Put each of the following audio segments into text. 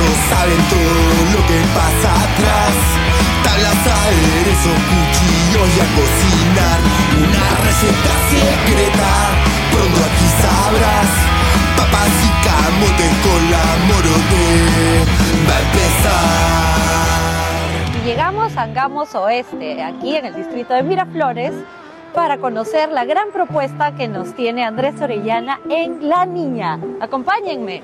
Ellos saben todo lo que pasa atrás. Tablas, aderezos, cuchillos y a cocinar. Una receta secreta, pronto aquí sabrás. Papas y camotes con la morote. Va a empezar. Llegamos a Angamos Oeste, aquí en el distrito de Miraflores, para conocer la gran propuesta que nos tiene Andrés Orellana en La Niña. Acompáñenme.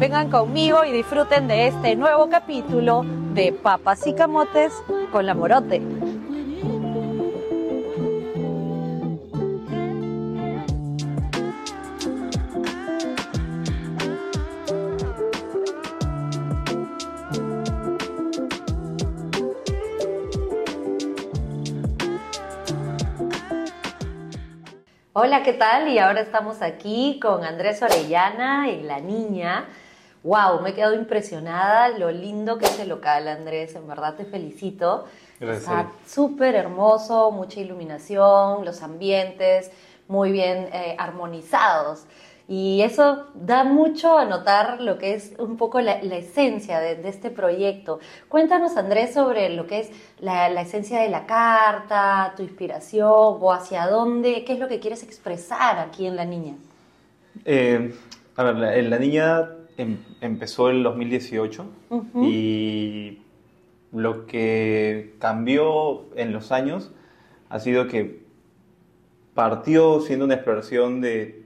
Vengan conmigo y disfruten de este nuevo capítulo de Papas y Camotes con la Morote. Hola, ¿qué tal? Y ahora estamos aquí con Andrés Orellana y la niña. Wow, me he quedado impresionada, lo lindo que es el local, Andrés. En verdad te felicito. Gracias. Está súper hermoso, mucha iluminación, los ambientes muy bien eh, armonizados. Y eso da mucho a notar lo que es un poco la, la esencia de, de, este proyecto. Cuéntanos, Andrés, sobre lo que es la, la, esencia de la carta, tu inspiración o hacia dónde, qué es lo que quieres expresar aquí en La Niña. Eh, a ver, la, la Niña em, empezó el 2018 uh -huh. y lo que cambió en los años ha sido que partió siendo una exploración de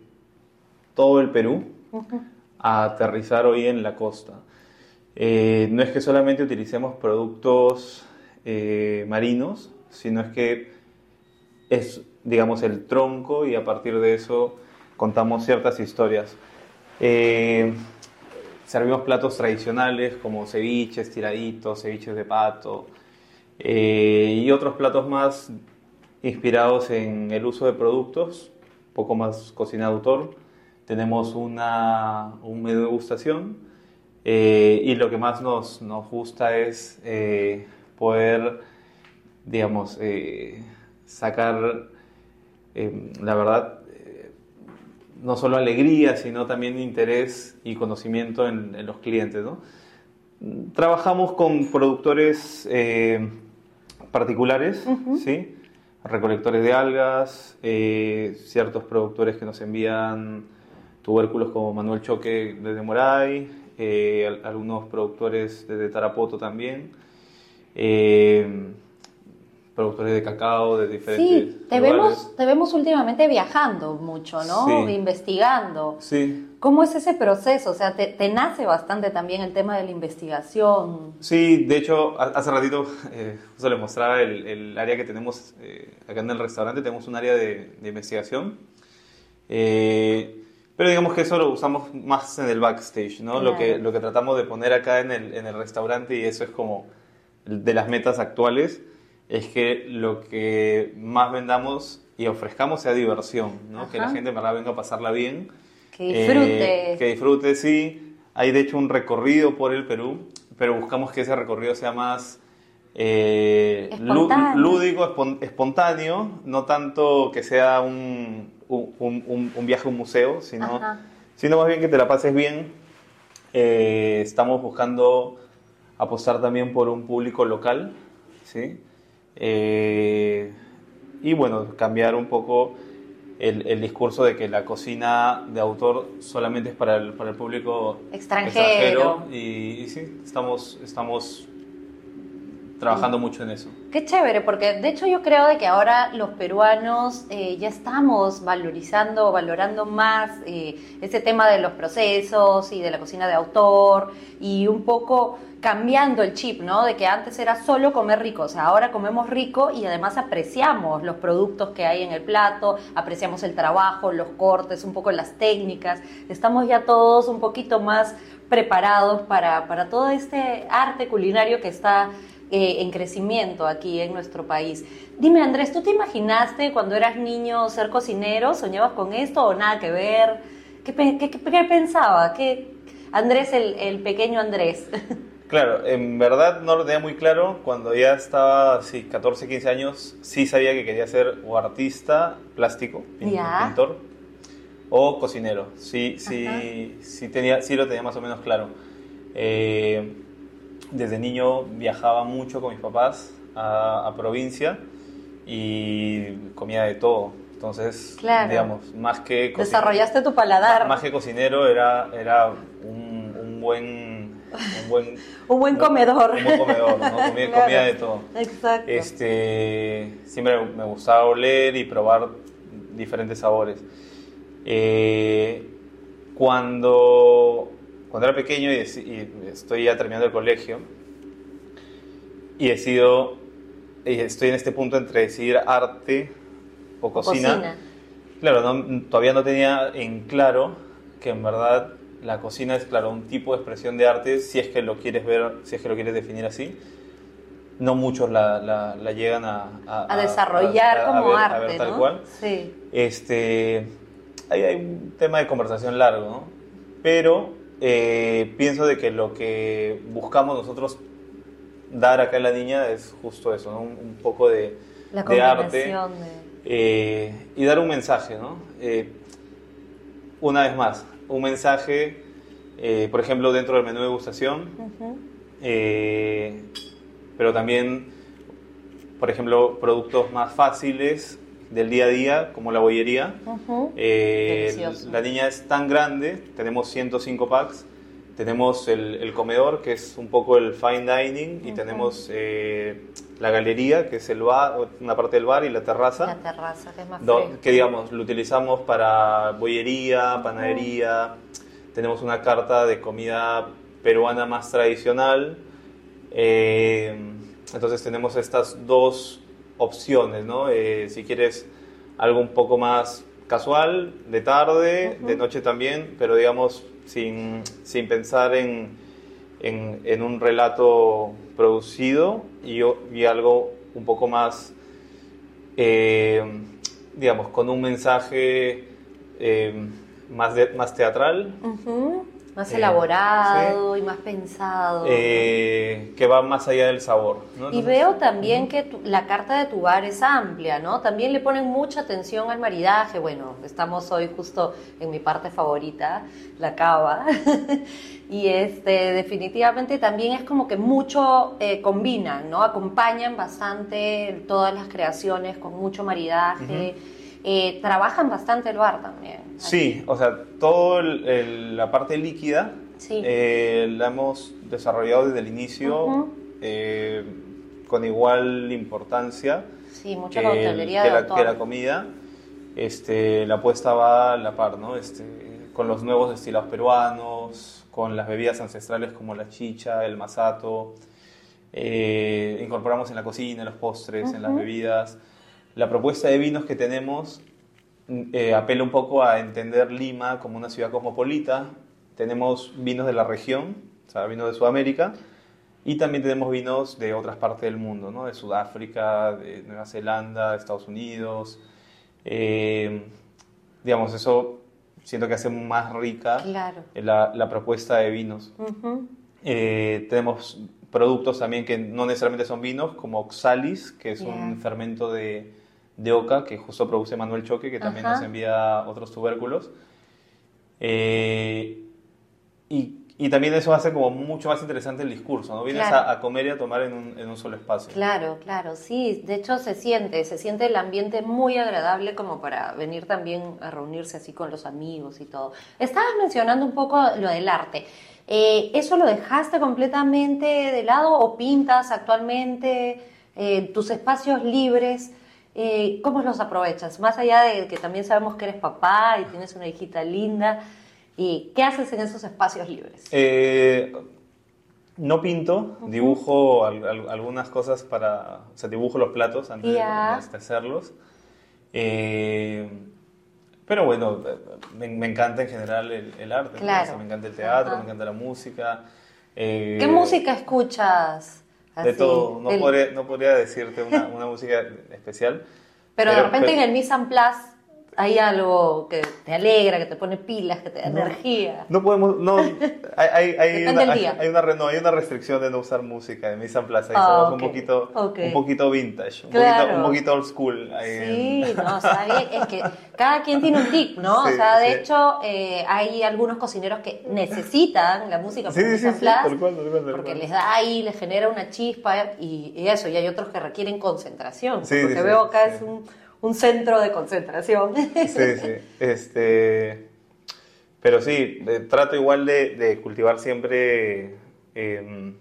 todo el Perú uh -huh. a aterrizar hoy en la costa. Eh, no es que solamente utilicemos productos eh, marinos, sino es que es, digamos, el tronco y a partir de eso contamos ciertas historias. Eh, servimos platos tradicionales como ceviches, tiraditos, ceviches de pato eh, y otros platos más inspirados en el uso de productos, poco más cocina de autor. Tenemos una, una degustación eh, y lo que más nos, nos gusta es eh, poder, digamos, sacar, la verdad, no solo alegría, sino también interés y conocimiento en, en los clientes. ¿no? Trabajamos con productores particulares, uh -huh. ¿sí? recolectores de algas, ciertos productores que nos envían tubérculos como Manuel Choque desde Moray, eh, algunos productores desde Tarapoto también, eh, productores de cacao de diferentes Sí, te vemos, te vemos últimamente viajando mucho, ¿no? Sí. Investigando. Sí. ¿Cómo es ese proceso? O sea, te, te, nace bastante también el tema de la investigación. Sí, de hecho, hace ratito eh, les mostraba el, el, área que tenemos eh, acá en el restaurante, tenemos un área de, de investigación. Eh, pero digamos que eso lo usamos más en el backstage, ¿no? Claro. Lo, que, lo que tratamos de poner acá en el, en el restaurante, y eso es como de las metas actuales, es que lo que más vendamos y ofrezcamos sea diversión, ¿no? Que la gente en verdad venga a pasarla bien. Que disfrute. Eh, que disfrute, sí. Hay de hecho un recorrido por el Perú, pero buscamos que ese recorrido sea más eh, lúdico, espontáneo, no tanto que sea un, un, un, un viaje a un museo, sino, sino más bien que te la pases bien. Eh, estamos buscando apostar también por un público local, ¿sí? Eh, y bueno, cambiar un poco el, el, discurso de que la cocina de autor solamente es para el, para el público extranjero. extranjero y, y, sí, estamos, estamos trabajando mucho en eso. Qué chévere, porque de hecho yo creo de que ahora los peruanos eh, ya estamos valorizando, valorando más eh, ese tema de los procesos y de la cocina de autor y un poco cambiando el chip, ¿no? De que antes era solo comer rico, o sea, ahora comemos rico y además apreciamos los productos que hay en el plato, apreciamos el trabajo, los cortes, un poco las técnicas, estamos ya todos un poquito más preparados para, para todo este arte culinario que está eh, en crecimiento aquí en nuestro país. Dime, Andrés, ¿tú te imaginaste cuando eras niño ser cocinero? ¿Soñabas con esto o nada que ver? ¿Qué, qué, qué, qué pensaba? ¿Qué, Andrés, el, el, pequeño Andrés. Claro, en verdad no lo tenía muy claro. Cuando ya estaba, sí, 14, 15 años, sí sabía que quería ser o artista plástico, pintor, o cocinero. Sí, sí, sí, tenía, sí lo tenía más o menos claro. Eh, desde niño viajaba mucho con mis papás a, a provincia y comía de todo. Entonces, Claro. digamos, más que cocin- Desarrollaste tu paladar. más que cocinero era, era un, un buen un buen Un buen comedor. un buen comedor, ¿no? Comía, Claro. comía de todo. Exacto. Este, siempre me gustaba oler y probar diferentes sabores. Eh, cuando, cuando era pequeño y, estoy ya terminando el colegio y decido, y estoy en este punto entre decidir arte o cocina. Cocina. Claro, no- todavía no tenía en claro que en verdad la cocina es, claro, un tipo de expresión de arte si es que lo quieres ver, si es que lo quieres definir así. No muchos la, la- la llegan a, a desarrollar a- a como ver- a arte, ver tal ¿no? cual. Sí. Este, hay, hay un tema de conversación largo, ¿no? Pero eh, pienso de que lo que buscamos nosotros dar acá en la niña es justo eso, ¿no? Un, un poco de, La de arte de... eh, y dar un mensaje, ¿no? Eh, una vez más, un mensaje, por ejemplo, dentro del menú de eh, pero también, por ejemplo, productos más fáciles del día a día, como la bollería. Ujú. Eh, Delicioso. la niña es tan grande, tenemos 105 packs, tenemos el, el comedor, que es un poco el fine dining, y Ujú. tenemos eh, la galería, que es el bar, una parte del bar y la terraza. La terraza, que es más Do- que digamos, lo utilizamos para bollería, panadería, tenemos una carta de comida peruana más tradicional, eh, entonces tenemos estas dos opciones, ¿no? Eh, si quieres algo un poco más casual, de tarde, de noche también, pero digamos sin, sin pensar en, en, en un relato producido y, y algo un poco más eh, digamos, con un mensaje eh, más, de- más teatral. Más Eh, elaborado y más pensado. eh, que va más allá del sabor. ¿no? Y veo también que tu- la carta de tu bar es amplia, ¿no? También le ponen mucha atención al maridaje. Bueno, estamos hoy justo en mi parte favorita, la cava. y este, definitivamente también es como que mucho eh, combinan, ¿no? Acompañan bastante todas las creaciones con mucho maridaje. Eh, trabajan bastante el bar también. Sí, o sea, toda la parte líquida Sí. eh, la hemos desarrollado desde el inicio eh, con igual importancia Sí, mucha que, que la, autor. que la comida. Este, la apuesta va a la par, ¿no? Este, con los nuevos destilados peruanos, con las bebidas ancestrales como la chicha, el masato. incorporamos en la cocina, en los postres, en las bebidas. La propuesta de vinos que tenemos mm, eh, apela un poco a entender Lima como una ciudad cosmopolita. Tenemos vinos de la región, o sea, vinos de Sudamérica, y también tenemos vinos de otras partes del mundo, ¿no? de Sudáfrica, de Nueva Zelanda, de Estados Unidos. Eh, digamos, eso siento que hace más rica Claro. la, la propuesta de vinos. Eh, tenemos productos también que no necesariamente son vinos, como Oxalis, que es un fermento de, de oca que justo produce Manuel Choque, que también Ajá. nos envía otros tubérculos. Eh, y, y también eso hace como mucho más interesante el discurso, ¿no? Vienes Claro. a, a comer y a tomar en un, en un solo espacio. Claro, claro, sí. De hecho se siente, se siente el ambiente muy agradable como para venir también a reunirse así con los amigos y todo. Estabas mencionando un poco lo del arte. Eh, ¿Eso lo dejaste completamente de lado o pintas actualmente eh, tus espacios libres? Eh, ¿Cómo los aprovechas? Más allá de que también sabemos que eres papá y tienes una hijita linda, ¿y ¿qué haces en esos espacios libres? Eh, no pinto, dibujo al- al- algunas cosas para. O sea, dibujo los platos antes de- de, hacerlos. Eh, pero bueno, me, me encanta en general el, el arte. ¿no? Claro. O sea, me encanta el teatro, me encanta la música. ¿Qué música escuchas? De todo. No, del- podría, no podría decirte una, una música especial. Pero, de repente en el Mise en Place hay algo que te alegra, que te pone pilas, que te da energía. No podemos, no, hay, hay, hay una, hay, una, re- no, hay una restricción de no usar música en Mise en Plaza, y Ah, somos un poquito, un poquito vintage, un, poquito, un poquito old school. ahí en- Sí, no, está bien. Es que cada quien tiene un tic, ¿no? Sí, o sea, de sí. hecho, eh, hay algunos cocineros que necesitan la música Sí, tal cual, tal cual, tal porque cual. les da ahí, les genera una chispa y, y eso, y hay otros que requieren concentración. Sí, porque veo acá es un, un centro de concentración. Sí, sí. Este, pero sí, eh, trato igual de, de cultivar siempre eh,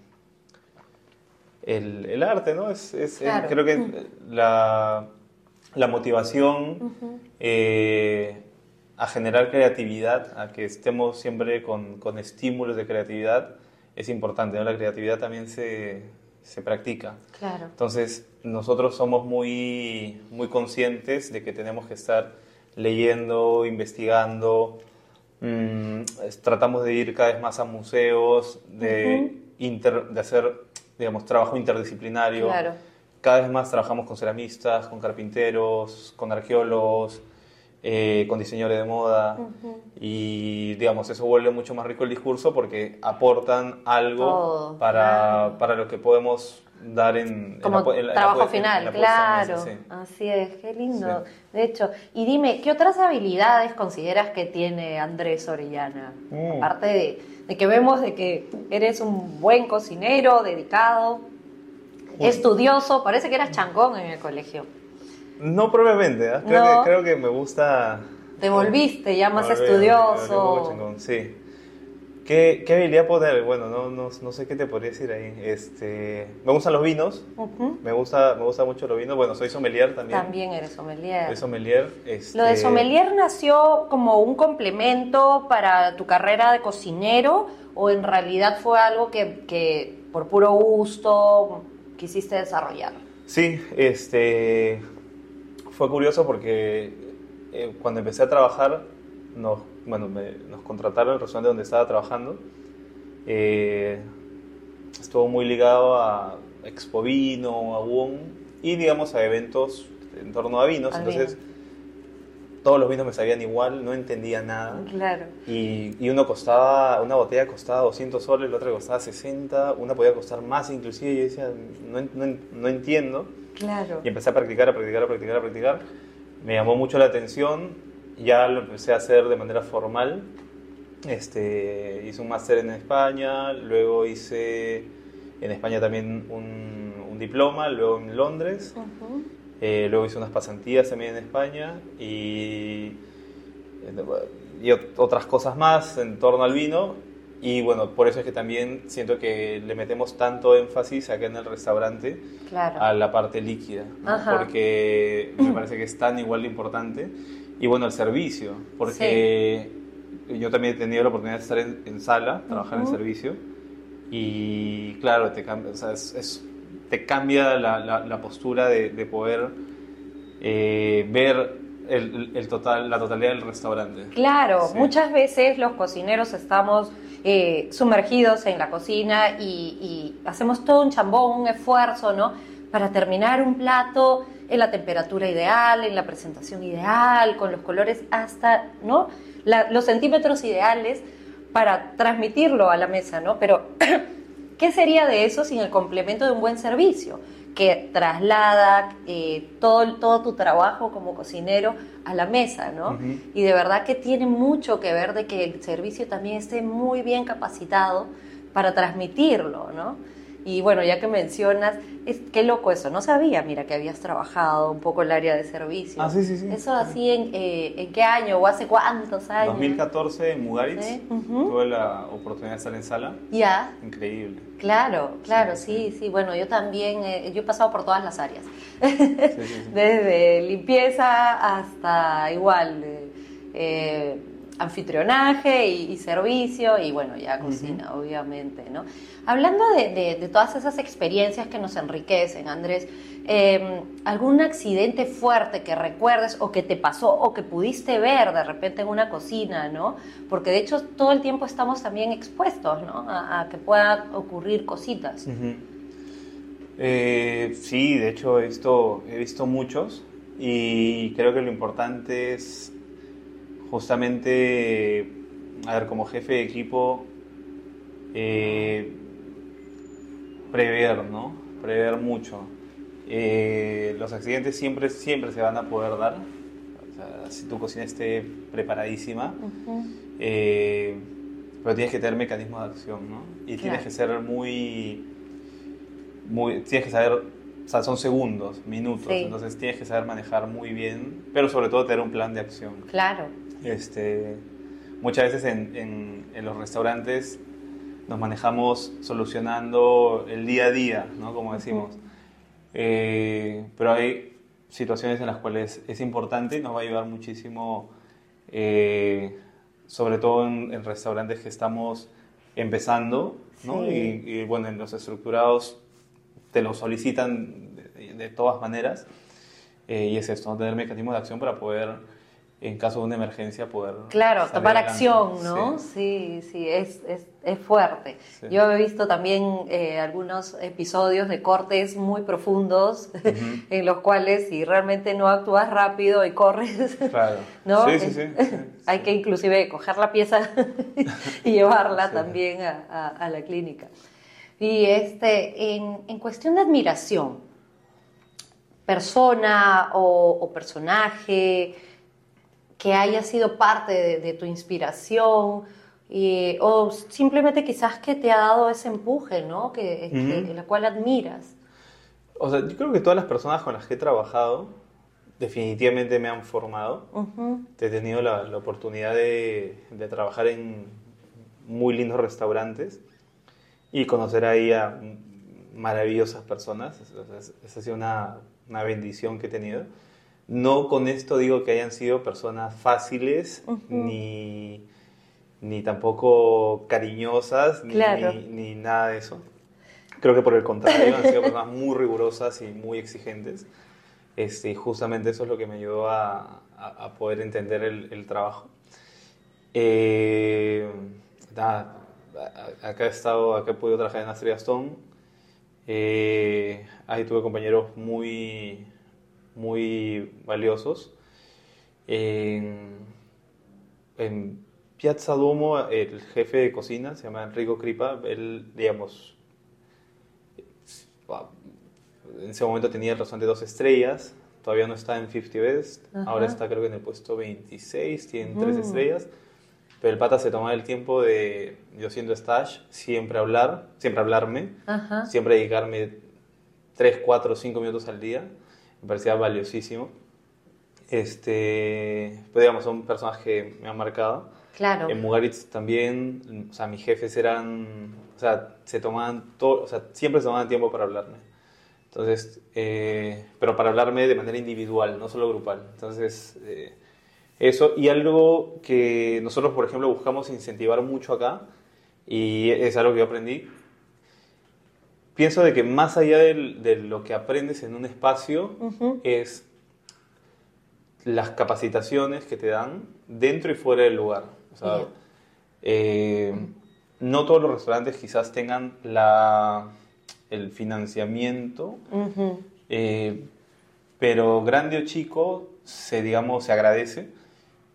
el, el arte, ¿no? Es, Claro. creo que la, la motivación eh, a generar creatividad, a que estemos siempre con, con estímulos de creatividad, es importante, ¿no? La creatividad también se, se practica. Claro. Entonces, nosotros somos muy, muy conscientes de que tenemos que estar leyendo, investigando, mm, tratamos de ir cada vez más a museos, de, inter- de hacer, digamos, trabajo interdisciplinario. Claro. Cada vez más trabajamos con ceramistas, con carpinteros, con arqueólogos, eh, con diseñadores de moda. Y, digamos, eso vuelve mucho más rico el discurso porque aportan algo Todo, para, claro. para lo que podemos dar en, Como la pu- en la- en la trabajo en final, la claro. mesa, sí. Así es, qué lindo. Sí. De hecho, y dime, ¿qué otras habilidades consideras que tiene Andrés Orellana? Mm. Aparte de, de que vemos de que eres un buen cocinero, dedicado, estudioso, parece que eras changón en el colegio. No propiamente, ¿ah? creo, No. que, creo que me gusta... Te volviste ya más estudioso. Sí. ¿Qué, ¿Qué habilidad puedo tener? Bueno, no, no, no sé qué te podría decir ahí. Este, me gustan los vinos, me gusta, me gusta mucho los vinos. Bueno, soy sommelier también. También eres sommelier. Soy sommelier. Este, ¿Lo de sommelier nació como un complemento para tu carrera de cocinero o en realidad fue algo que, que por puro gusto quisiste desarrollar? Sí, este, fue curioso porque eh, cuando empecé a trabajar, nos, bueno, me- nos contrataron en el restaurante donde estaba trabajando. Eh, estuvo muy ligado a Expo Vino, a WOM y digamos a eventos en torno a vinos. Al Entonces, todos los vinos me sabían igual, no entendía nada. Claro. Y, y uno costaba, una botella costaba 200 soles, la otra costaba 60, una podía costar más inclusive, y yo decía, no, no no entiendo. Claro. Y empecé a practicar, a practicar, a practicar, a practicar. Me llamó mucho la atención, ya lo empecé a hacer de manera formal. Este, hice un máster en España, luego hice en España también un, un diploma, luego en Londres. Ujú. Eh, luego hice unas pasantías también en España y, y ot- otras cosas más en torno al vino. Y bueno, por eso es que también siento que le metemos tanto énfasis acá en el restaurante Claro. a la parte líquida, ¿no? Porque me parece que es tan igual de importante. Y bueno, el servicio, porque yo también he tenido la oportunidad de estar en, en sala, trabajar en Ujú. servicio, y claro, te cambia, o sea, es- es- te cambia la, la- la postura de, de poder eh, ver el, el total, la totalidad del restaurante. Claro, Sí. muchas veces los cocineros estamos eh, sumergidos en la cocina y, y hacemos todo un chambón, un esfuerzo, ¿no? Para terminar un plato en la temperatura ideal, en la presentación ideal, con los colores hasta, ¿no? La- los centímetros ideales para transmitirlo a la mesa, ¿no? Pero, ¿qué sería de eso sin el complemento de un buen servicio? Que traslada eh, todo, todo tu trabajo como cocinero a la mesa, ¿no? Y de verdad que tiene mucho que ver de que el servicio también esté muy bien capacitado para transmitirlo, ¿no? Y bueno, ya que mencionas, es, qué loco eso, no sabía, mira, que habías trabajado un poco el área de servicio. Ah, sí, sí, sí. ¿Eso así en, eh, en qué año o hace cuántos años? 2014 en Mugaritz, Sí, tuve la oportunidad de estar en sala, Ya, increíble. claro, claro, Sí, sí, sí, bueno, yo también, eh, yo he pasado por todas las áreas. Sí, sí, sí. Desde limpieza hasta igual eh, anfitrionaje y, y servicio y bueno, ya cocina, obviamente, ¿no? Hablando de, de- de todas esas experiencias que nos enriquecen, Andrés, eh, ¿algún accidente fuerte que recuerdes o que te pasó o que pudiste ver de repente en una cocina, ¿no? Porque de hecho todo el tiempo estamos también expuestos, ¿no? A, a que puedan ocurrir cositas. Eh, sí, de hecho he visto, he visto muchos. y creo que lo importante es justamente, a ver, como jefe de equipo, eh, prever, ¿no? Prever mucho. Eh, los accidentes siempre, siempre se van a poder dar. O sea, si tu cocina esté preparadísima, eh, pero tienes que tener mecanismos de acción, ¿no? Y tienes que ser muy, muy, tienes que saber, o sea, son segundos, minutos, entonces tienes que saber manejar muy bien, pero sobre todo tener un plan de acción. Claro. Este, muchas veces en, en, los restaurantes nos manejamos solucionando el día a día, ¿no? Como decimos. Eh, pero hay situaciones en las cuales es importante y nos va a ayudar muchísimo, eh, sobre todo en, restaurantes que estamos empezando, ¿no? Y, bueno, en los estructurados te lo solicitan de, todas maneras. Eh, y es esto, ¿no? tener mecanismos de acción para poder en caso de una emergencia poder... Claro, tomar acción, ¿no? Sí, sí, es, es, es fuerte. Yo he visto también eh, algunos episodios de cortes muy profundos en los cuales si realmente no actúas rápido y corres, claro. ¿no? Sí, sí, sí, hay que inclusive coger la pieza y llevarla también a, a, la clínica. Y este, en, en cuestión de admiración, persona o, o personaje, que haya sido parte de, tu inspiración o simplemente quizás que te ha dado ese empuje, ¿no? Que, la cual admiras. O sea, yo creo que todas las personas con las que he trabajado definitivamente me han formado. He tenido la, oportunidad de, trabajar en muy lindos restaurantes y conocer ahí a maravillosas personas. Esa ha sido una, una bendición que he tenido. No con esto digo que hayan sido personas fáciles, ni, ni, tampoco cariñosas, ni, ni, nada de eso. Creo que por el contrario, han sido personas muy rigurosas y muy exigentes. Este, y justamente eso es lo que me ayudó a, a, poder entender el, el trabajo. Eh, acá he estado, acá he podido trabajar en Astrid Stone. Eh, ahí tuve compañeros muy, muy valiosos. En, Piazza Duomo, el jefe de cocina, se llama Enrico Cripa, él, digamos, en ese momento tenía el de dos estrellas, todavía no está en 50 Best, ahora está creo que en el puesto 26, tiene tres mm. estrellas, pero el pata se tomaba el tiempo de, yo siendo stash, siempre hablar, siempre hablarme, siempre dedicarme 3, 4, 5 minutos al día me parecía valiosísimo. Este, pues digamos, son personas que me han marcado. Claro. En Mugaritz también, o sea, mis jefes eran, o sea, se tomaban todo, o sea, siempre se tomaban tiempo para hablarme. Entonces, eh, pero para hablarme de manera individual, no solo grupal. Entonces, eh, eso, y algo que nosotros, por ejemplo, buscamos incentivar mucho acá, y es algo que yo aprendí, pienso de que más allá de lo que aprendes en un espacio es las capacitaciones que te dan dentro y fuera del lugar. O sea, eh, no todos los restaurantes quizás tengan la, el financiamiento, eh, pero grande o chico se, digamos, se agradece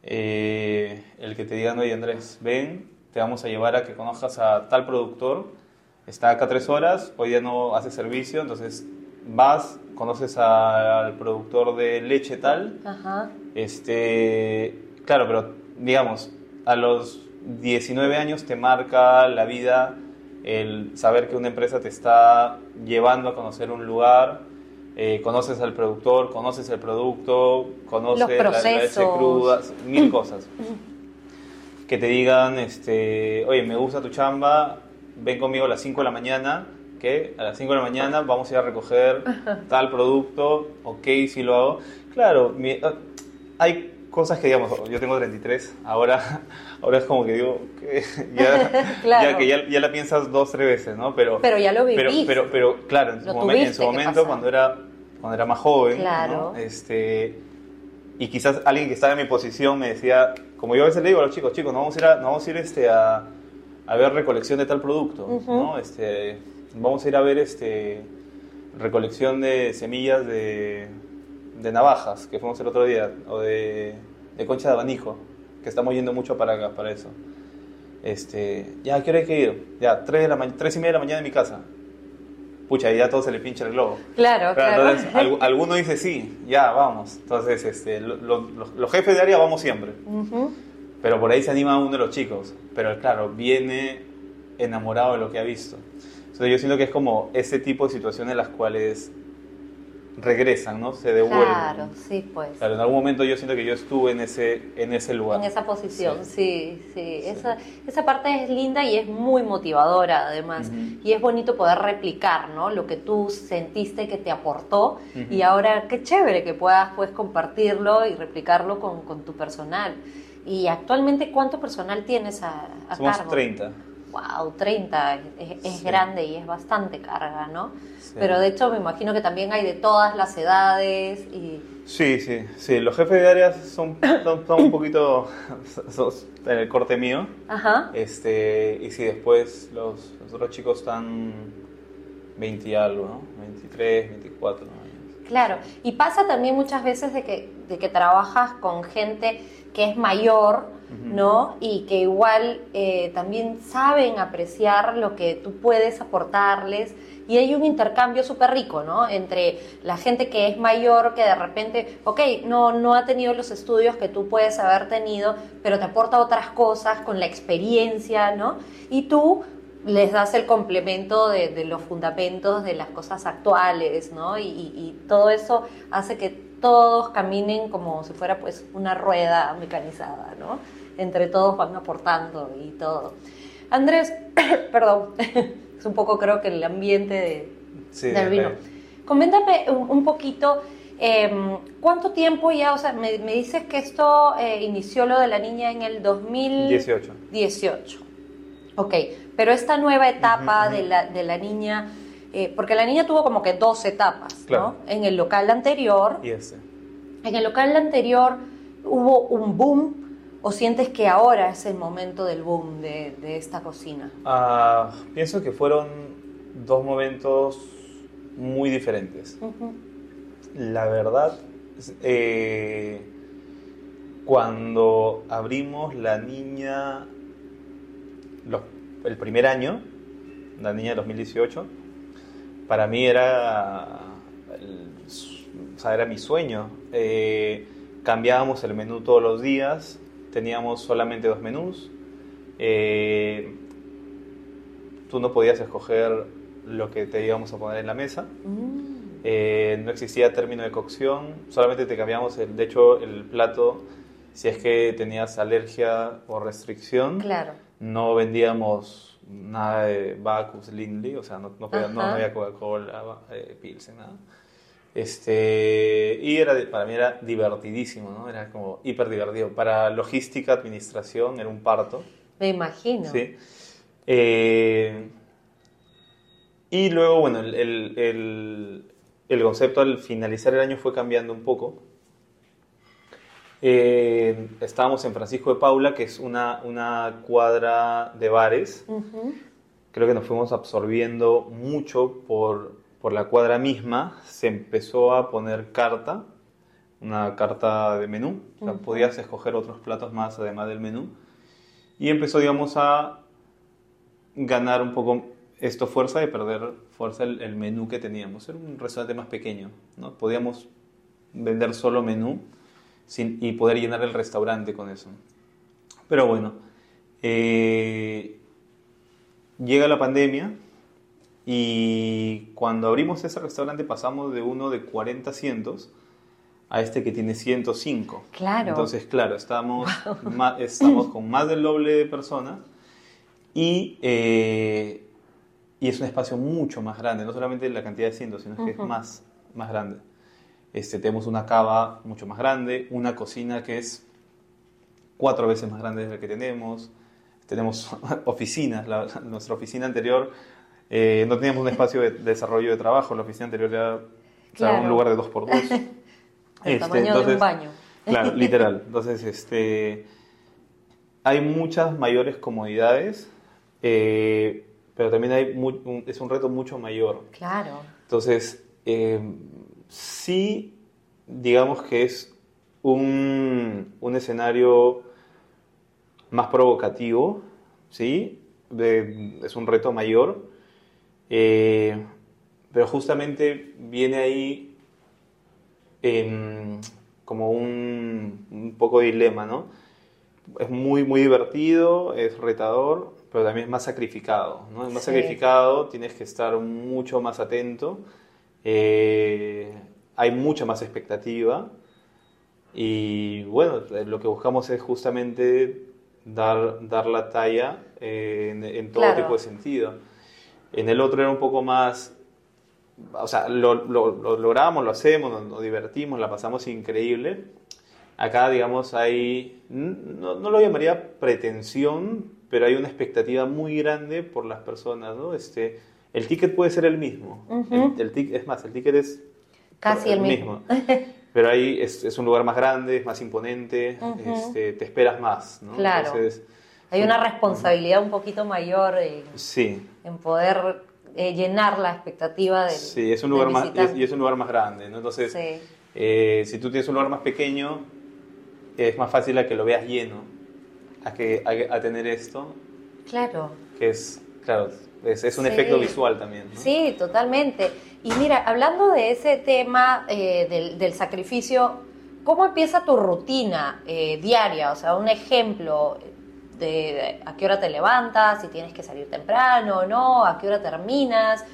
eh, el que te digan, oye Andrés, ven, te vamos a llevar a que conozcas a tal productor está acá tres horas, hoy día no hace servicio, entonces vas, conoces al productor de leche tal. Ajá. Este, claro, pero digamos, a los 19 años te marca la vida el saber que una empresa te está llevando a conocer un lugar, eh, conoces al productor, conoces el producto, conoces la, leche cruda, mil cosas. que te digan, este, oye, me gusta tu chamba, ven conmigo a las 5 de la mañana, que a las 5 de la mañana vamos a ir a recoger tal producto, ok, si lo hago. Claro, ah, hay cosas que, digamos, yo tengo 33, ahora, ahora es como que digo, que ya, que ya, la piensas dos, tres veces, ¿no? Pero, pero ya lo vivís. Pero, pero, claro, en su, en su momento, cuando era, cuando era más joven, claro. este, y quizás alguien que estaba en mi posición me decía, como yo a veces le digo a los chicos, chicos, no vamos a ir, a, no vamos a, ir este, a a ver recolección de tal producto, ¿no? Este, vamos a ir a ver este, recolección de semillas de, de navajas, que fuimos el otro día, o de, de concha de abanico, que estamos yendo mucho para acá, para eso. Este, ya, ¿qué hora hay que ir? Ya, 3, de la tres y media de la mañana en mi casa. Pucha, y ya todo se le pincha el globo. Claro, claro. Entonces, al- alguno dice sí, ya, vamos. Entonces, este, lo- lo- los, jefes de área vamos siempre. Ujú. Pero por ahí se anima uno de los chicos. Pero claro, viene enamorado de lo que ha visto. Entonces yo siento que es como ese tipo de situaciones en las cuales regresan, ¿no? Se devuelven. Claro, sí, pues. Claro, en algún momento yo siento que yo estuve en ese, en ese lugar. En esa posición, sí, sí. Esa, esa parte es linda y es muy motivadora además. Ujú. Y es bonito poder replicar, ¿no? Lo que tú sentiste que te aportó Ujú. y ahora qué chévere que puedas pues compartirlo y replicarlo con, con tu personal. Y actualmente, ¿cuánto personal tienes a, a Somos cargo? 30. Wow, 30, es, es Sí. grande y es bastante carga, ¿no? Sí. Pero de hecho me imagino que también hay de todas las edades y... Sí, sí, sí. Los jefes de áreas son, son, son un poquito son en el corte mío. Ajá. Este, y sí, después los, los otros chicos están 20 y algo, ¿no? 23, 24 años. Claro, y pasa también muchas veces de que, de que trabajas con gente que es mayor. ¿no? Y que igual eh, también saben apreciar lo que tú puedes aportarles. Y hay un intercambio súper rico, ¿no? Entre la gente que es mayor, que de repente, ok, no, no ha tenido los estudios que tú puedes haber tenido, pero te aporta otras cosas con la experiencia, ¿no? Y tú les das el complemento de, de los fundamentos de las cosas actuales, ¿no? Y, y- y todo eso hace que todos caminen como si fuera pues una rueda mecanizada, ¿no? Entre todos van aportando y todo. Andrés, perdón, es un poco creo que el ambiente de, Sí, del de vino. Coméntame un, poquito, em, ¿cuánto tiempo ya, o sea, me, me dices que esto eh, inició lo de la niña en el 2018? 18. Ok, pero esta nueva etapa de, la, de la niña, eh, porque la niña tuvo como que dos etapas, Claro. ¿no? En el local anterior, Y este. en el local anterior hubo un boom, o sientes que ahora es el momento del boom de, de esta cocina? Ah, pienso que fueron dos momentos muy diferentes. La verdad, eh, cuando abrimos la niña, los- el primer año, la niña de 2018, para mí era, el- o sea, era mi sueño. Eh, cambiábamos el menú todos los días, teníamos solamente dos menús. Eh, tú no podías escoger lo que te íbamos a poner en la mesa. Mm. Eh, no existía término de cocción, solamente te cambiamos, el, de hecho, el plato si es que tenías alergia o restricción. Claro. No vendíamos nada de Bacchus, Lindley, o sea, no, no, podía- había Coca-Cola, eh, Pilsen, nada. Este, y era, para mí era divertidísimo, ¿no? Era como hiper divertido. Para logística, administración, era un parto. Me imagino. Sí. Eh, y luego, bueno, el, el- el- el concepto al finalizar el año fue cambiando un poco. Eh, estábamos en Francisco de Paula, que es una, una cuadra de bares. Creo que nos fuimos absorbiendo mucho por, por la cuadra misma. Se empezó a poner carta, una carta de menú. O sea, Ujú. podías escoger otros platos más además del menú. Y empezó, digamos, a ganar un poco esto fuerza de perder fuerza el, el menú que teníamos. Era un restaurante más pequeño, ¿no? Podíamos vender solo menú sin, y poder llenar el restaurante con eso. Pero bueno, eh, llega la pandemia y cuando abrimos ese restaurante pasamos de uno de 40 asientos a este que tiene 105. Claro. Entonces, claro, estamos, ma- estamos con más del doble de personas y, eh, y es un espacio mucho más grande, no solamente la cantidad de asientos, sino que es más, más grande. Este, tenemos una cava mucho más grande, una cocina que es cuatro veces más grande de la que tenemos. Tenemos oficinas. La- nuestra oficina anterior eh, no teníamos un espacio de, de desarrollo de trabajo. La oficina anterior era Claro. un lugar de dos por dos. El Este, tamaño de entonces- un baño. Claro, literal. Entonces, este, hay muchas mayores comodidades, eh, pero también hay mu- un- es un reto mucho mayor. Claro. Entonces, eh, sí digamos que es un, un escenario más provocativo, ¿sí? es un reto mayor, eh, pero justamente viene ahí como un, un, poco dilema, ¿no? Es muy, muy divertido, es retador, pero también es más sacrificado, ¿no? Es más sacrificado, tienes que estar mucho más atento, eh, hay mucha más expectativa y bueno, lo que buscamos es justamente dar, dar la talla eh, en, todo tipo de sentido. En el otro era un poco más, o sea, lo, lo, logramos, lo hacemos, nos, divertimos, la pasamos increíble. Acá, digamos, hay, no, no, lo llamaría pretensión, pero hay una expectativa muy grande por las personas, ¿no? Este, el ticket puede ser el mismo. el, el es más, el ticket es casi el, mismo. pero ahí es, es, un lugar más grande, es más imponente, este, te esperas más, ¿no? Claro. Hay una responsabilidad un poquito mayor en, sí. en poder eh, llenar la expectativa del Sí, es un lugar más, y es, un lugar más grande, ¿no? Entonces, eh, si tú tienes un lugar más pequeño, es más fácil a que lo veas lleno, a, que, a, tener esto. Claro. Que es, claro, es, un efecto visual también. Sí, totalmente. Y mira, hablando de ese tema eh, del, sacrificio, ¿cómo empieza tu rutina eh, diaria? O sea, un ejemplo de a qué hora te levantas, si tienes que salir temprano o no, a qué hora terminas,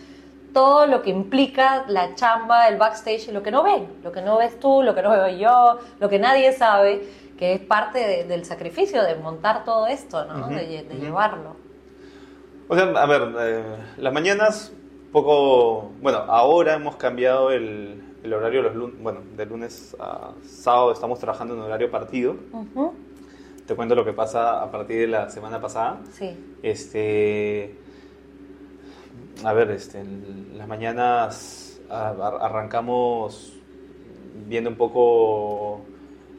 todo lo que implica la chamba, el backstage, lo que no ven, lo que no ves tú, lo que no veo yo, lo que nadie sabe, que es parte del sacrificio de montar todo esto, ¿no? de, llevarlo. O sea, a ver, eh, las mañanas poco, bueno, ahora hemos cambiado el, el horario los lunes, bueno, de lunes a sábado estamos trabajando en horario partido. Te cuento lo que pasa a partir de la semana pasada. Sí. Este, a ver, este, en las mañanas arrancamos viendo un poco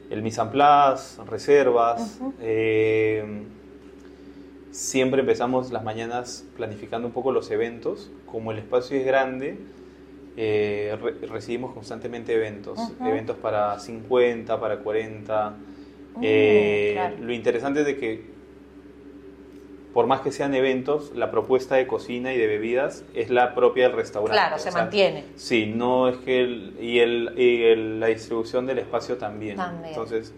el mise en place, reservas. Siempre empezamos las mañanas planificando un poco los eventos. Como el espacio es grande, eh, recibimos constantemente eventos. Eventos para 50, para 40. Mm, eh, lo interesante es de que, por más que sean eventos, la propuesta de cocina y de bebidas es la propia del restaurante. Claro, se mantiene. Sí, no es que... y, el, la distribución del espacio también. también. Entonces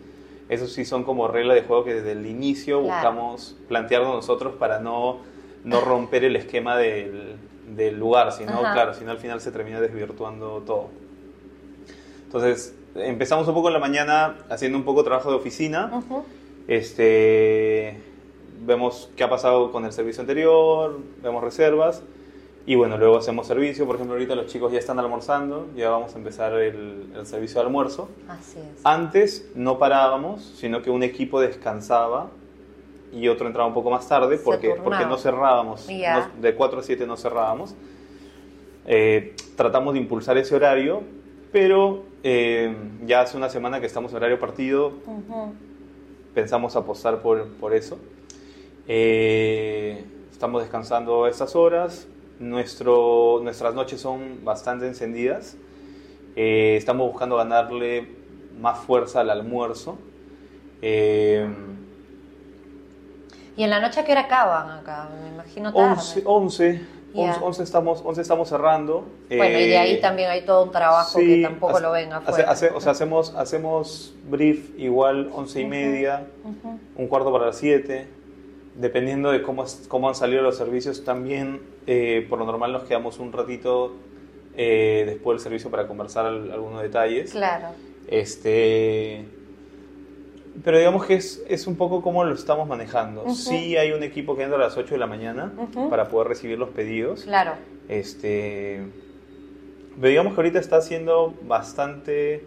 esos sí son como reglas de juego que desde el inicio buscamos plantearnos nosotros para no, no romper el esquema del, del lugar, sino, claro, sino al final se termina desvirtuando todo. Entonces, empezamos un poco en la mañana haciendo un poco trabajo de oficina. Este, vemos qué ha pasado con el servicio anterior, vemos reservas y bueno, luego hacemos servicio, por ejemplo, ahorita los chicos ya están almorzando, ya vamos a empezar el, servicio de almuerzo. Así es. Antes no parábamos, sino que un equipo descansaba y otro entraba un poco más tarde porque, porque no cerrábamos, de 4 a 7 no cerrábamos. Eh, tratamos de impulsar ese horario, pero eh, ya hace una semana que estamos en horario partido, pensamos apostar por, por eso. Eh, estamos descansando estas horas, nuestro, nuestras noches son bastante encendidas. Eh, estamos buscando ganarle más fuerza al almuerzo. Eh, ¿Y en la noche a qué hora acaban acá? Me imagino tarde. 11, 11, estamos, 11 estamos cerrando. Bueno, y de ahí eh, también hay todo un trabajo que tampoco lo ven afuera. o sea, hacemos, hacemos brief igual 11 y media, un cuarto para las 7 dependiendo de cómo, cómo han salido los servicios, también eh, por lo normal nos quedamos un ratito eh, después del servicio para conversar algunos detalles. Claro. Este, pero digamos que es, es un poco como lo estamos manejando. Sí hay un equipo que entra a las 8 de la mañana para poder recibir los pedidos. Claro. Este, pero digamos que ahorita está siendo bastante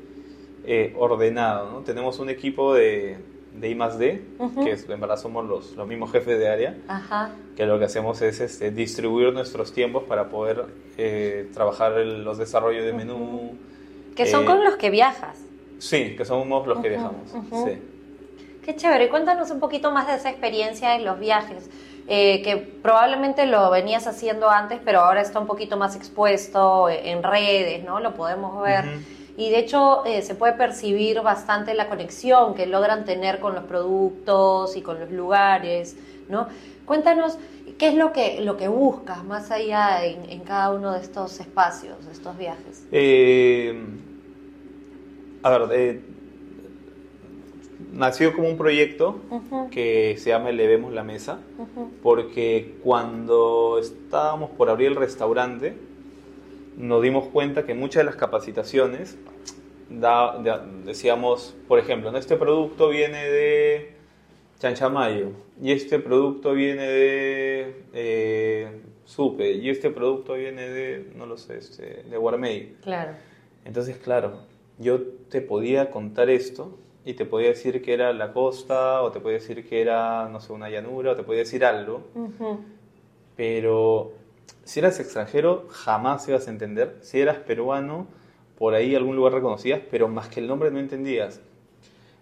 eh, ordenado. ¿no? Tenemos un equipo de de I más D, que en verdad somos los, los mismos jefes de área, que lo que hacemos es este, distribuir nuestros tiempos para poder eh, trabajar los desarrollos de menú. Que son con eh, los que viajas. Sí, que somos los que viajamos. Sí. Qué chévere. Cuéntanos un poquito más de esa experiencia en los viajes. Eh, que probablemente lo venías haciendo antes, pero ahora está un poquito más expuesto en redes, ¿no? Lo podemos ver. Y de hecho eh, se puede percibir bastante la conexión que logran tener con los productos y con los lugares, ¿no? Cuéntanos, ¿qué es lo que, lo que buscas más allá en, cada uno de estos espacios, de estos viajes? Eh, a ver, eh, nació como un proyecto que se llama Elevemos la Mesa, porque cuando estábamos por abrir el restaurante, nos dimos cuenta que muchas de las capacitaciones decíamos, por ejemplo, este producto viene de Chanchamayo y este producto viene de eh, Supe y este producto viene de, no lo sé, este, de Guarmey. Claro. Entonces, claro, yo te podía contar esto y te podía decir que era la costa o te podía decir que era, no sé, una llanura o te podía decir algo, pero si eras extranjero, jamás ibas a entender. Si eras peruano, por ahí algún lugar reconocías, pero más que el nombre no entendías.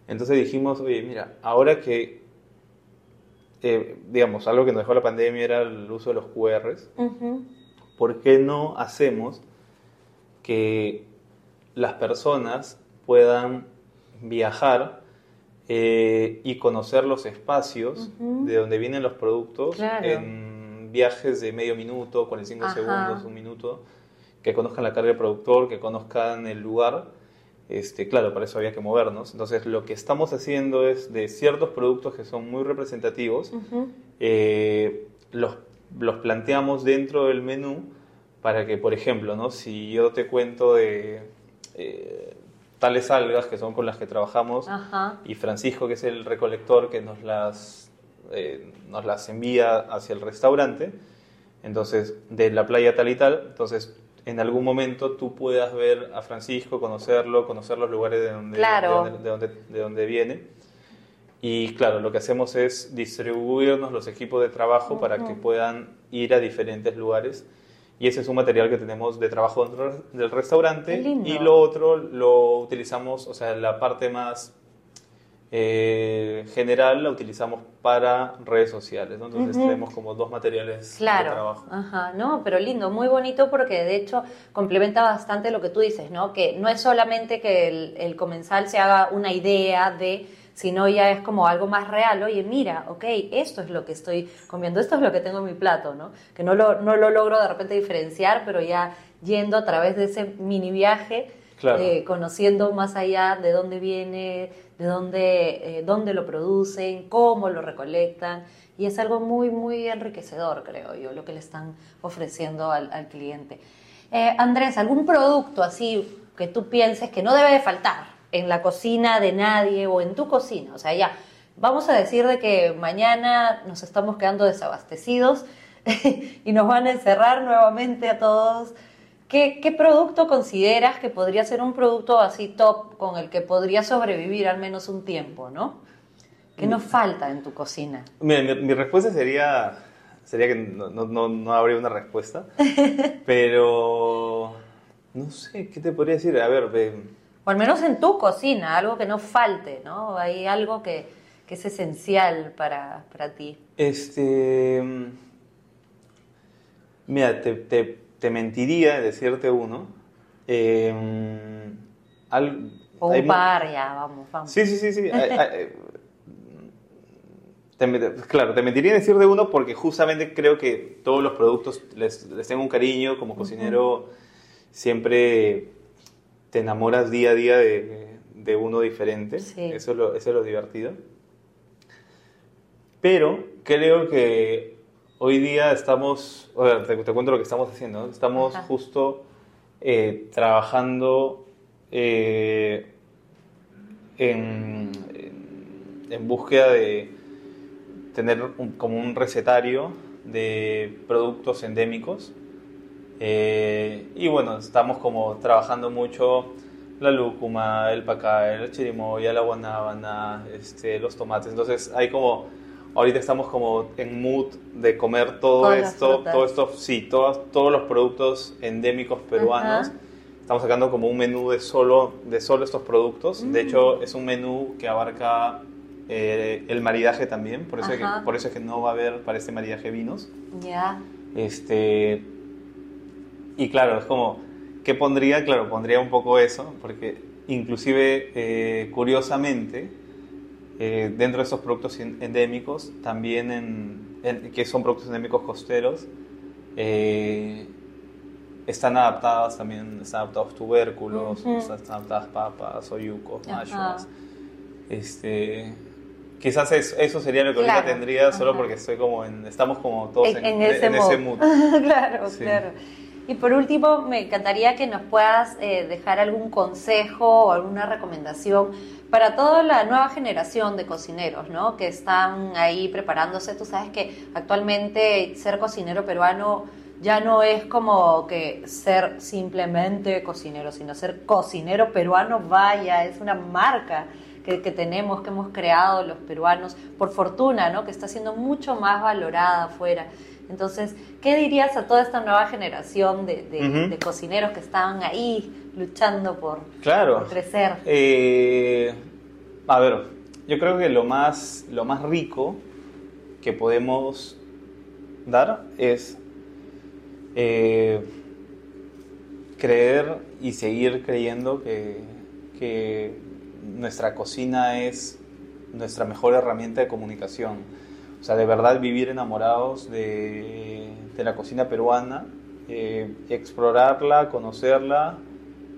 Entonces dijimos, oye, mira, ahora que, eh, digamos, algo que nos dejó la pandemia era el uso de los QRs, ¿por qué no hacemos que las personas puedan viajar eh, y conocer los espacios de donde vienen los productos en viajes de medio minuto, 45 segundos, un minuto, que conozcan la carga del productor, que conozcan el lugar. Este, claro, para eso había que movernos. Entonces, lo que estamos haciendo es de ciertos productos que son muy representativos, eh, los, los, planteamos dentro del menú para que, por ejemplo, ¿no? si yo te cuento de eh, tales algas que son con las que trabajamos y Francisco, que es el recolector que nos las eh, nos las envía hacia el restaurante, entonces de la playa tal y tal, entonces en algún momento tú puedas ver a Francisco, conocerlo, conocer los lugares de donde, de, donde, viene. Y claro, lo que hacemos es distribuirnos los equipos de trabajo para que puedan ir a diferentes lugares. Y ese es un material que tenemos de trabajo dentro del restaurante. Y lo otro lo utilizamos, o sea, la parte más eh, general la utilizamos para redes sociales, entonces tenemos como dos materiales claro. de trabajo. Ajá, no, pero lindo, muy bonito porque de hecho complementa bastante lo que tú dices, ¿no? Que no es solamente que el, comensal se haga una idea de, sino ya es como algo más real. Oye, mira, ok, esto es lo que estoy comiendo, esto es lo que tengo en mi plato, ¿no? Que no lo, no lo logro de repente diferenciar, pero ya yendo a través de ese mini viaje, eh, conociendo más allá de dónde viene, de dónde, eh, dónde lo producen, cómo lo recolectan. Y es algo muy, muy enriquecedor, creo yo, lo que le están ofreciendo al, cliente. Eh, Andrés, ¿algún producto así que tú pienses que no debe de faltar en la cocina de nadie o en tu cocina? O sea, ya, vamos a decir de que mañana nos estamos quedando desabastecidos y nos van a encerrar nuevamente a todos ¿Qué, producto consideras que podría ser un producto así top con el que podría sobrevivir al menos un tiempo, no? ¿Qué nos falta en tu cocina? mi, respuesta sería, sería que no, no, no, habría una respuesta, pero no sé, ¿qué te podría decir? A ver, o al menos en tu cocina, algo que no falte, ¿no? Hay algo que, que es esencial para, para, ti. Este, mira, te, te te mentiría decirte uno. Eh, o un par, ya, vamos, vamos. Sí, sí, sí, sí. claro, te mentiría decir de uno porque justamente creo que todos los productos les, tengo un cariño. Como cocinero, siempre te enamoras día a día de, uno diferente. Eso, es lo, eso es lo divertido. Pero creo que hoy día estamos, te, te, cuento lo que estamos haciendo, estamos justo eh, trabajando eh, en, en, búsqueda de tener como un recetario de productos endémicos. Eh, y bueno, estamos como trabajando mucho la lúcuma, el pacá, el chirimoya, la guanábana, este, los tomates. Entonces hay como ahorita estamos como en mood de comer todo esto, todo esto, sí, todos, todos los productos endémicos peruanos. Estamos sacando como un menú de solo, de solo estos productos. De mm. hecho, es un menú que abarca eh, el maridaje también, por eso, es que, por eso es que no va a haber para este maridaje vinos. Ya. Este, y claro, es como ¿qué pondría? Claro, pondría un poco eso, porque inclusive, eh, curiosamente, eh, dentro de estos productos endémicos, también en, que son productos endémicos costeros, eh, están adaptadas también, están adaptados tubérculos, están adaptadas papas, oyucos, machos. Este, quizás eso, sería lo que ahorita tendría, solo porque estoy como en, estamos como todos en, ese, mood. claro, claro. Y por último, me encantaría que nos puedas eh, dejar algún consejo o alguna recomendación para toda la nueva generación de cocineros, ¿no? Que están ahí preparándose. Tú sabes que actualmente ser cocinero peruano ya no es como que ser simplemente cocinero, sino ser cocinero peruano, vaya, es una marca que, tenemos, que hemos creado los peruanos, por fortuna, ¿no? Que está siendo mucho más valorada afuera. Entonces, ¿qué dirías a toda esta nueva generación de, cocineros que están ahí luchando por, crecer? Eh, a ver, yo creo que lo más, lo más rico que podemos dar es eh, creer y seguir creyendo que, nuestra cocina es nuestra mejor herramienta de comunicación. O sea, de verdad vivir enamorados de, la cocina peruana, eh, explorarla, conocerla,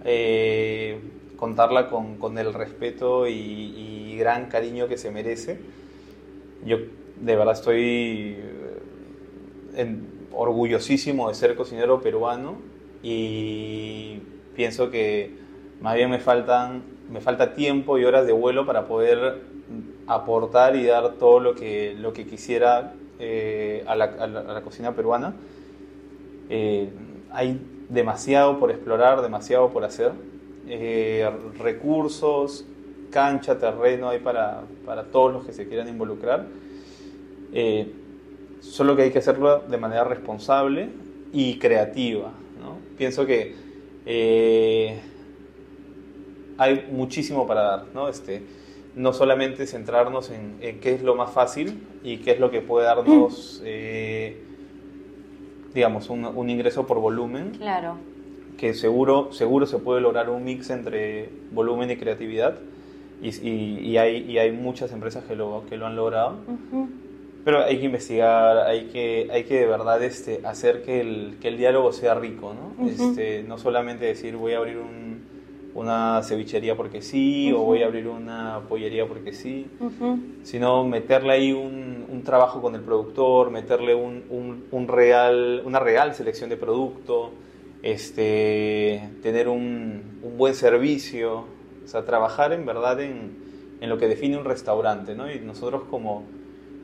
eh, contarla con, el respeto y, gran cariño que se merece. Yo de verdad estoy en, orgullosísimo de ser cocinero peruano y pienso que más bien me faltan me falta tiempo y horas de vuelo para poder aportar y dar todo lo que, lo que quisiera eh, a, la, cocina peruana. Eh, hay demasiado por explorar, demasiado por hacer. Eh, recursos, cancha, terreno hay para, para, todos los que se quieran involucrar solo que hay que hacerlo de manera responsable y creativa. ¿no? Pienso que hay muchísimo para dar, ¿no? Este, no solamente centrarnos en, qué es lo más fácil y qué es lo que puede darnos, eh, digamos, un, ingreso por volumen. Claro. Que seguro, seguro se puede lograr un mix entre volumen y creatividad. Y, hay, hay, muchas empresas que lo, que lo han logrado. Pero hay que investigar, hay que, hay que de verdad este, hacer que el, que el diálogo sea rico, ¿no? este, no solamente decir voy a abrir un, una cevichería porque sí, o voy a abrir una pollería porque sí, sino meterle ahí un, un, trabajo con el productor, meterle un, un, real, una real selección de producto, este, tener un, buen servicio, o sea, trabajar en verdad en, en lo que define un restaurante, ¿no? Y nosotros como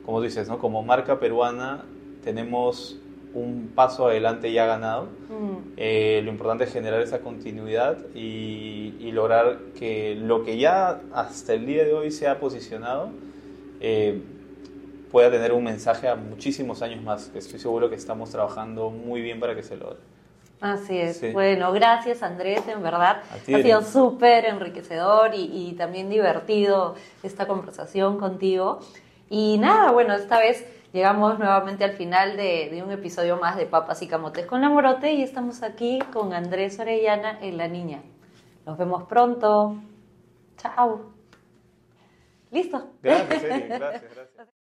como dices, ¿no? Como marca peruana tenemos un paso adelante ya ganado. Mm. Eh, lo importante es generar esa continuidad y, lograr que lo que ya hasta el día de hoy se ha posicionado eh, pueda tener un mensaje a muchísimos años más. Estoy seguro que estamos trabajando muy bien para que se logre. Así es. Bueno, gracias Andrés, en verdad. ha sido súper enriquecedor y, y también divertido esta conversación contigo. Y nada, bueno, esta vez llegamos nuevamente al final de, un episodio más de Papas y Camotes con la Morote y estamos aquí con Andrés Orellana en La Niña. Nos vemos pronto. Chao. ¿Listo? Gracias, gracias, gracias.